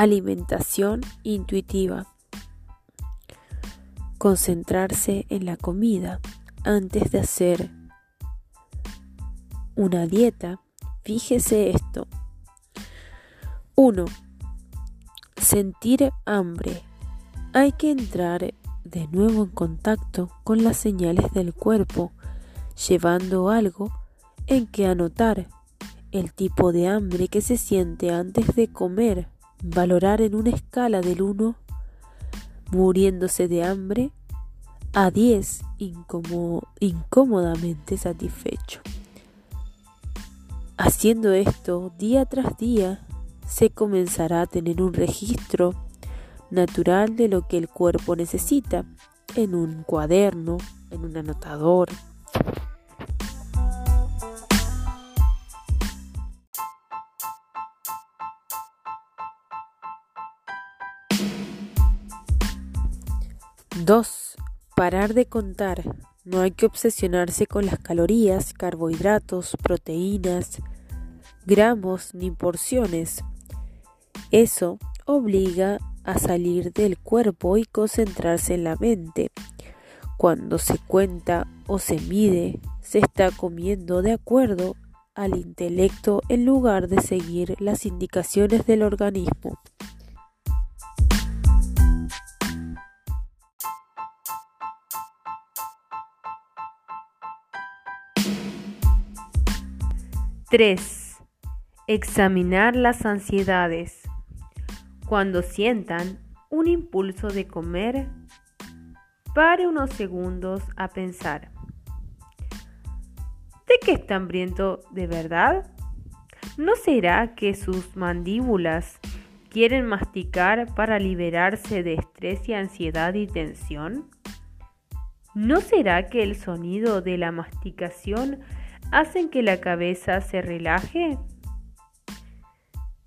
Alimentación intuitiva. Concentrarse en la comida antes de hacer una dieta. Fíjese esto. 1. Sentir hambre. Hay que entrar de nuevo en contacto con las señales del cuerpo, llevando algo en que anotar el tipo de hambre que se siente antes de comer valorar en una escala del 1, muriéndose de hambre, a 10 incómodamente satisfecho. Haciendo esto día tras día, se comenzará a tener un registro natural de lo que el cuerpo necesita en un cuaderno, en un anotador, 2. Parar de contar. No hay que obsesionarse con las calorías, carbohidratos, proteínas, gramos ni porciones. Eso obliga a salir del cuerpo y concentrarse en la mente. Cuando se cuenta o se mide, se está comiendo de acuerdo al intelecto en lugar de seguir las indicaciones del organismo. 3. Examinar las ansiedades. Cuando sientan un impulso de comer, pare unos segundos a pensar. ¿De qué está hambriento de verdad? ¿No será que sus mandíbulas quieren masticar para liberarse de estrés y ansiedad y tensión? ¿No será que el sonido de la masticación hacen que la cabeza se relaje?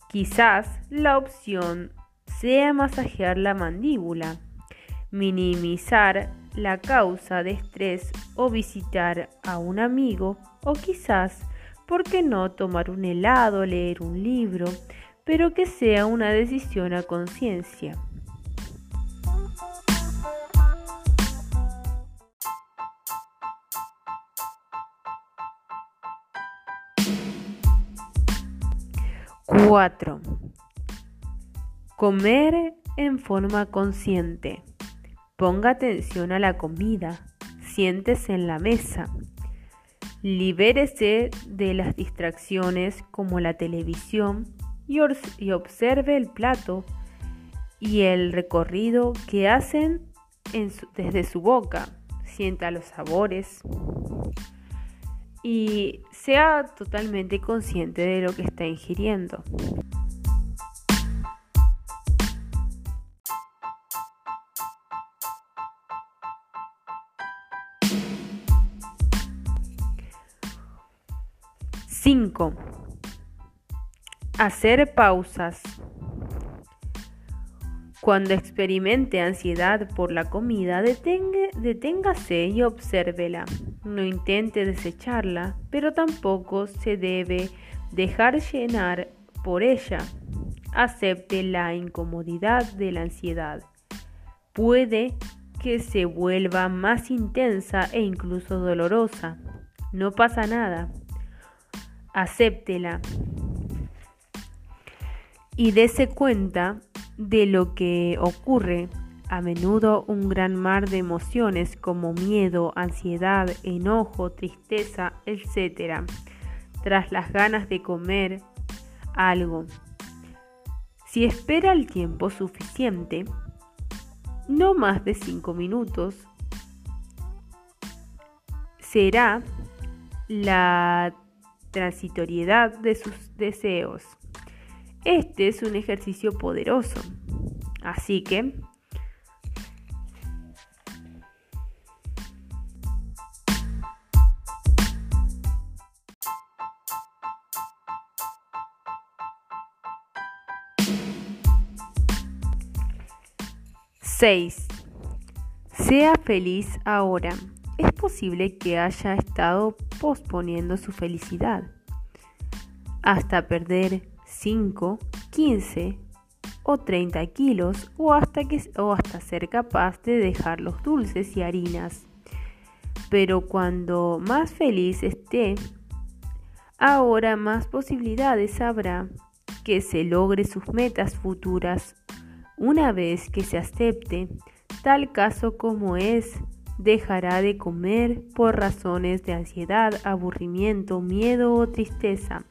Quizás la opción sea masajear la mandíbula, minimizar la causa de estrés o visitar a un amigo o quizás, ¿por qué no tomar un helado, leer un libro, pero que sea una decisión a conciencia? 4. Comer en forma consciente. Ponga atención a la comida. Siéntese en la mesa. Libérese de las distracciones como la televisión y, observe el plato y el recorrido que hacen desde su boca. Sienta los sabores y sea totalmente consciente de lo que está ingiriendo. Cinco. Hacer pausas. Cuando experimente ansiedad por la comida, deténgase y obsérvela. No intente desecharla, pero tampoco se debe dejar llenar por ella. Acepte la incomodidad de la ansiedad. Puede que se vuelva más intensa e incluso dolorosa. No pasa nada. Acéptela. Y dése cuenta de lo que ocurre. A menudo un gran mar de emociones como miedo, ansiedad, enojo, tristeza, etc. Tras las ganas de comer algo. Si espera el tiempo suficiente, no más de 5 minutos, será la transitoriedad de sus deseos. Este es un ejercicio poderoso. Así que... Sea feliz ahora. Es posible que haya estado posponiendo su felicidad hasta perder 5, 15 o 30 kilos o hasta, que, o hasta ser capaz de dejar los dulces y harinas. Pero cuando más feliz esté, ahora más posibilidades habrá que se logre sus metas futuras. Una vez que se acepte tal caso como es, dejará de comer por razones de ansiedad, aburrimiento, miedo o tristeza